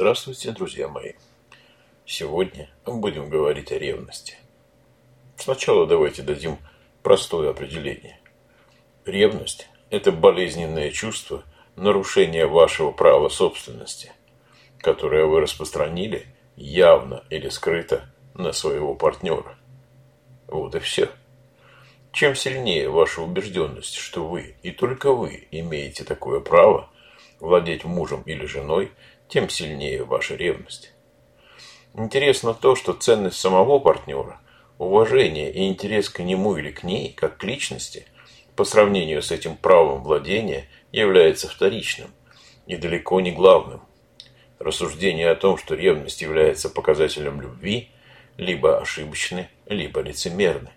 Здравствуйте, друзья мои. Сегодня будем говорить о ревности. Сначала давайте дадим простое определение. Ревность – это болезненное чувство нарушения вашего права собственности, которое вы распространили явно или скрыто на своего партнера. Вот и все. Чем сильнее ваша убежденность, что вы и только вы имеете такое право владеть мужем или женой, тем сильнее ваша ревность. Интересно то, что ценность самого партнера, уважение и интерес к нему или к ней, как к личности, по сравнению с этим правом владения, является вторичным и далеко не главным. Рассуждения о том, что ревность является показателем любви, либо ошибочны, либо лицемерны.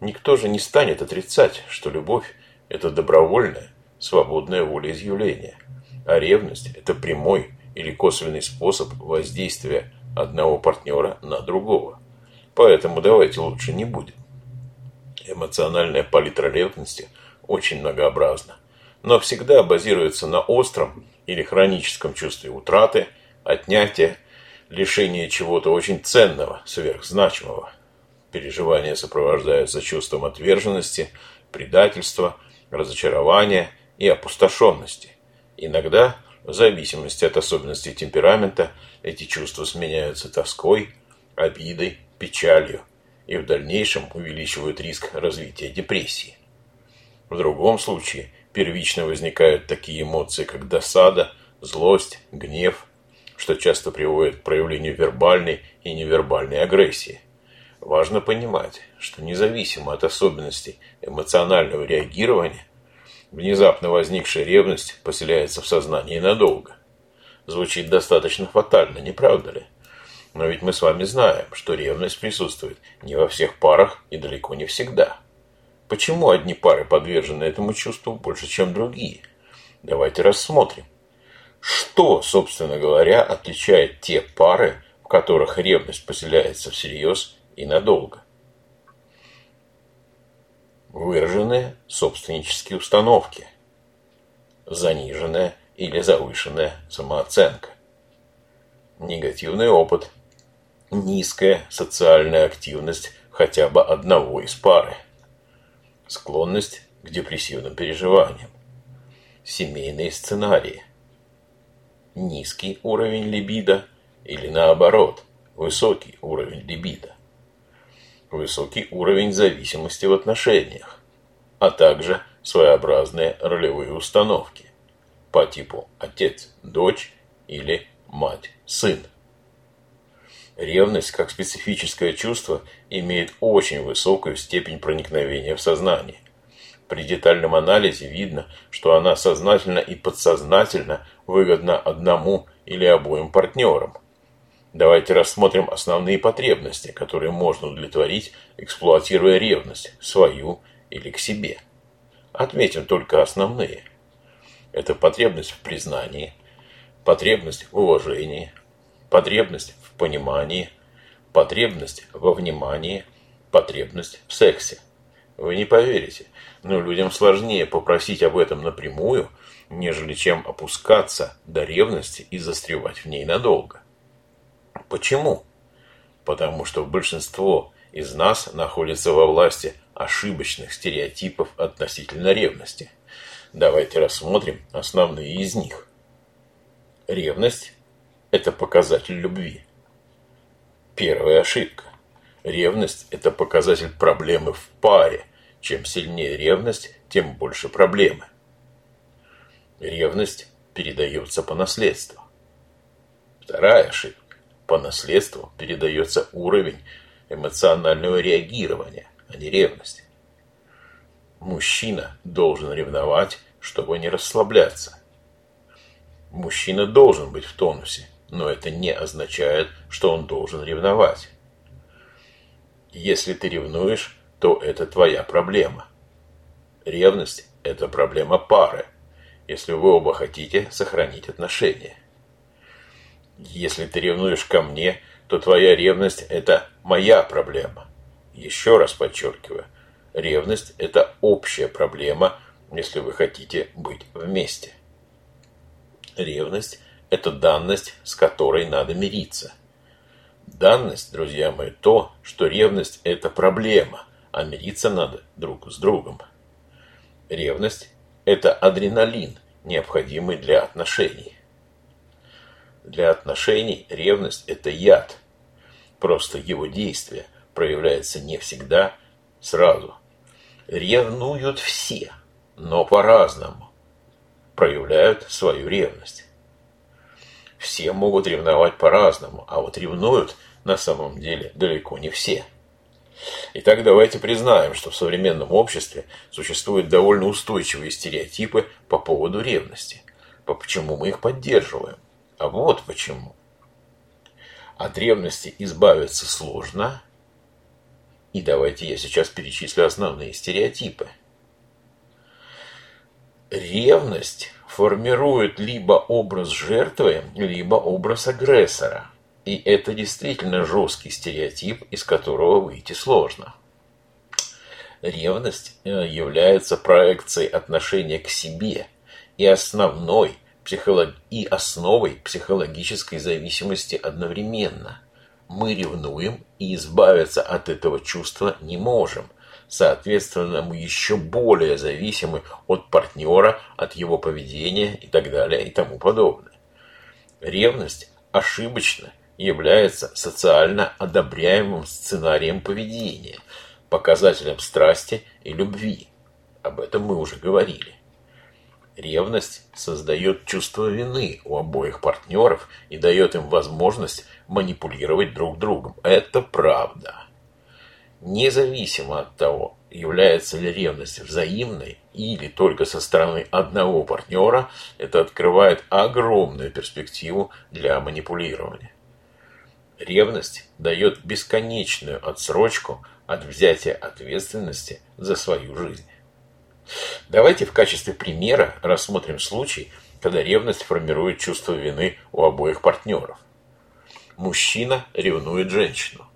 Никто же не станет отрицать, что любовь – это добровольное, свободное волеизъявление, а ревность – это прямой, или косвенный способ воздействия одного партнера на другого. Поэтому давайте лучше не будем. Эмоциональная палитра ревности очень многообразна, но всегда базируется на остром или хроническом чувстве утраты, отнятия, лишения чего-то очень ценного, сверхзначимого. Переживания сопровождаются чувством отверженности, предательства, разочарования и опустошенности. Иногда в зависимости от особенностей темперамента эти чувства сменяются тоской, обидой, печалью и в дальнейшем увеличивают риск развития депрессии. В другом случае первично возникают такие эмоции, как досада, злость, гнев, что часто приводит к проявлению вербальной и невербальной агрессии. Важно понимать, что независимо от особенностей эмоционального реагирования, Внезапно возникшая ревность поселяется в сознании надолго. Звучит достаточно фатально, не правда ли? Но ведь мы с вами знаем, что ревность присутствует не во всех парах и далеко не всегда. Почему одни пары подвержены этому чувству больше, чем другие? Давайте рассмотрим. Что, собственно говоря, отличает те пары, в которых ревность поселяется всерьез и надолго? Выраженные собственнические установки, заниженная или завышенная самооценка, негативный опыт, низкая социальная активность хотя бы одного из пары, склонность к депрессивным переживаниям, семейные сценарии, низкий уровень либидо или наоборот, высокий уровень либидо высокий уровень зависимости в отношениях, а также своеобразные ролевые установки по типу отец-дочь или мать-сын. Ревность, как специфическое чувство, имеет очень высокую степень проникновения в сознание. При детальном анализе видно, что она сознательно и подсознательно выгодна одному или обоим партнерам, Давайте рассмотрим основные потребности, которые можно удовлетворить, эксплуатируя ревность, свою или к себе. Отметим только основные. Это потребность в признании, потребность в уважении, потребность в понимании, потребность во внимании, потребность в сексе. Вы не поверите, но людям сложнее попросить об этом напрямую, нежели чем опускаться до ревности и застревать в ней надолго. Почему? Потому что большинство из нас находится во власти ошибочных стереотипов относительно ревности. Давайте рассмотрим основные из них. Ревность – это показатель любви. Первая ошибка. Ревность – это показатель проблемы в паре. Чем сильнее ревность, тем больше проблемы. Ревность передается по наследству. Вторая ошибка по наследству передается уровень эмоционального реагирования, а не ревности. Мужчина должен ревновать, чтобы не расслабляться. Мужчина должен быть в тонусе, но это не означает, что он должен ревновать. Если ты ревнуешь, то это твоя проблема. Ревность – это проблема пары, если вы оба хотите сохранить отношения. Если ты ревнуешь ко мне, то твоя ревность – это моя проблема. Еще раз подчеркиваю, ревность – это общая проблема, если вы хотите быть вместе. Ревность – это данность, с которой надо мириться. Данность, друзья мои, то, что ревность – это проблема, а мириться надо друг с другом. Ревность – это адреналин, необходимый для отношений. Для отношений ревность – это яд. Просто его действие проявляется не всегда сразу. Ревнуют все, но по-разному проявляют свою ревность. Все могут ревновать по-разному, а вот ревнуют на самом деле далеко не все. Итак, давайте признаем, что в современном обществе существуют довольно устойчивые стереотипы по поводу ревности. По почему мы их поддерживаем? А вот почему. От ревности избавиться сложно. И давайте я сейчас перечислю основные стереотипы. Ревность формирует либо образ жертвы, либо образ агрессора. И это действительно жесткий стереотип, из которого выйти сложно. Ревность э, является проекцией отношения к себе и основной психолог... и основой психологической зависимости одновременно. Мы ревнуем и избавиться от этого чувства не можем – Соответственно, мы еще более зависимы от партнера, от его поведения и так далее и тому подобное. Ревность ошибочно является социально одобряемым сценарием поведения, показателем страсти и любви. Об этом мы уже говорили. Ревность создает чувство вины у обоих партнеров и дает им возможность манипулировать друг другом. Это правда. Независимо от того, является ли ревность взаимной или только со стороны одного партнера, это открывает огромную перспективу для манипулирования. Ревность дает бесконечную отсрочку от взятия ответственности за свою жизнь. Давайте в качестве примера рассмотрим случай, когда ревность формирует чувство вины у обоих партнеров. Мужчина ревнует женщину.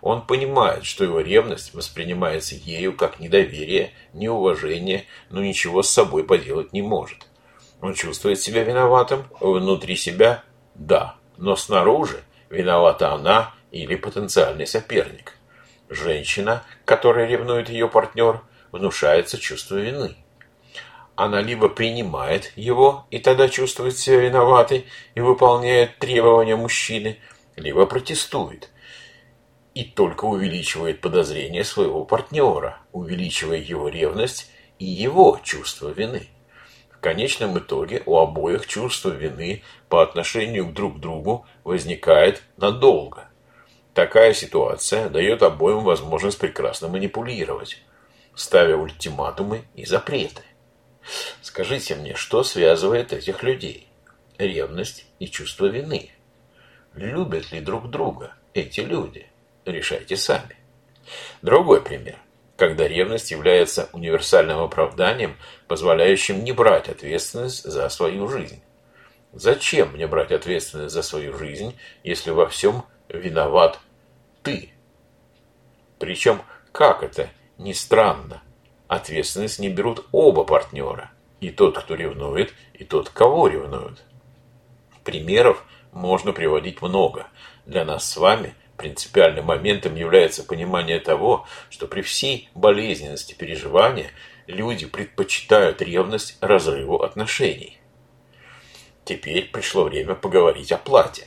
Он понимает, что его ревность воспринимается ею как недоверие, неуважение, но ничего с собой поделать не может. Он чувствует себя виноватым, внутри себя – да, но снаружи виновата она или потенциальный соперник. Женщина, которая ревнует ее партнер, внушается чувство вины. Она либо принимает его и тогда чувствует себя виноватой и выполняет требования мужчины, либо протестует – и только увеличивает подозрение своего партнера, увеличивая его ревность и его чувство вины. В конечном итоге у обоих чувство вины по отношению к друг другу возникает надолго. Такая ситуация дает обоим возможность прекрасно манипулировать, ставя ультиматумы и запреты. Скажите мне, что связывает этих людей? Ревность и чувство вины. Любят ли друг друга эти люди? решайте сами. Другой пример. Когда ревность является универсальным оправданием, позволяющим не брать ответственность за свою жизнь. Зачем мне брать ответственность за свою жизнь, если во всем виноват ты? Причем, как это ни странно, ответственность не берут оба партнера. И тот, кто ревнует, и тот, кого ревнуют. Примеров можно приводить много. Для нас с вами – Принципиальным моментом является понимание того, что при всей болезненности переживания люди предпочитают ревность разрыву отношений. Теперь пришло время поговорить о плате.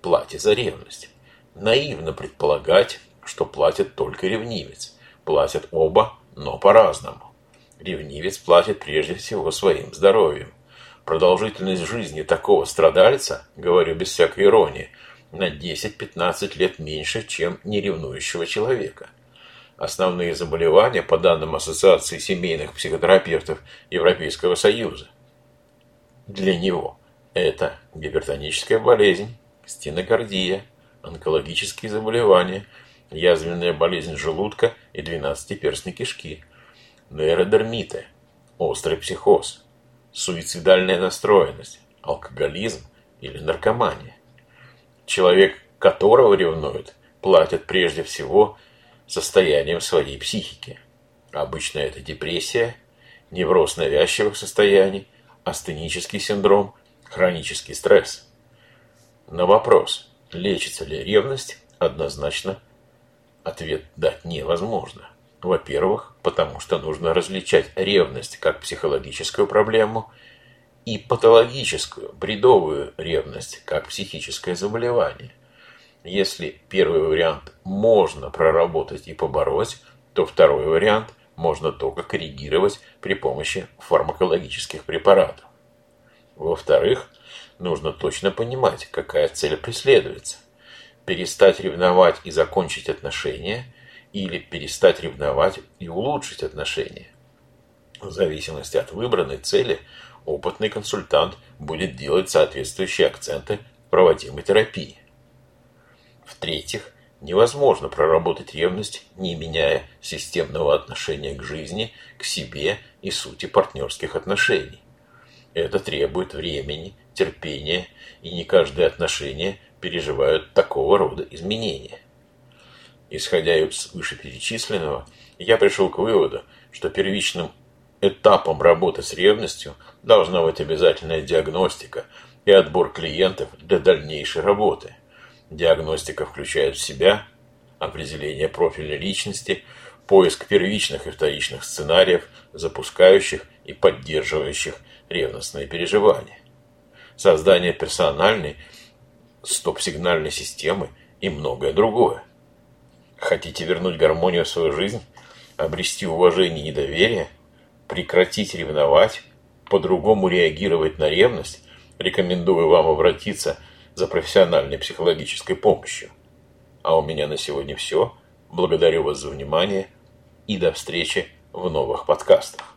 Плате за ревность. Наивно предполагать, что платит только ревнивец. Платят оба, но по-разному. Ревнивец платит прежде всего своим здоровьем. Продолжительность жизни такого страдальца, говорю без всякой иронии, на 10-15 лет меньше, чем неревнующего человека. Основные заболевания по данным Ассоциации семейных психотерапевтов Европейского Союза. Для него это гипертоническая болезнь, стенокардия, онкологические заболевания, язвенная болезнь желудка и двенадцатиперстной кишки, нейродермиты, острый психоз, суицидальная настроенность, алкоголизм или наркомания человек которого ревнует, платит прежде всего состоянием своей психики. Обычно это депрессия, невроз навязчивых состояний, астенический синдром, хронический стресс. На вопрос, лечится ли ревность, однозначно ответ дать невозможно. Во-первых, потому что нужно различать ревность как психологическую проблему и патологическую, бредовую ревность как психическое заболевание. Если первый вариант можно проработать и побороть, то второй вариант можно только коррегировать при помощи фармакологических препаратов. Во-вторых, нужно точно понимать, какая цель преследуется. Перестать ревновать и закончить отношения или перестать ревновать и улучшить отношения. В зависимости от выбранной цели, опытный консультант будет делать соответствующие акценты в проводимой терапии. В-третьих, невозможно проработать ревность, не меняя системного отношения к жизни, к себе и сути партнерских отношений. Это требует времени, терпения, и не каждое отношение переживают такого рода изменения. Исходя из вышеперечисленного, я пришел к выводу, что первичным этапом работы с ревностью должна быть обязательная диагностика и отбор клиентов для дальнейшей работы. Диагностика включает в себя определение профиля личности, поиск первичных и вторичных сценариев, запускающих и поддерживающих ревностные переживания, создание персональной стоп-сигнальной системы и многое другое. Хотите вернуть гармонию в свою жизнь, обрести уважение и доверие, прекратить ревновать, по-другому реагировать на ревность, рекомендую вам обратиться за профессиональной психологической помощью. А у меня на сегодня все. Благодарю вас за внимание и до встречи в новых подкастах.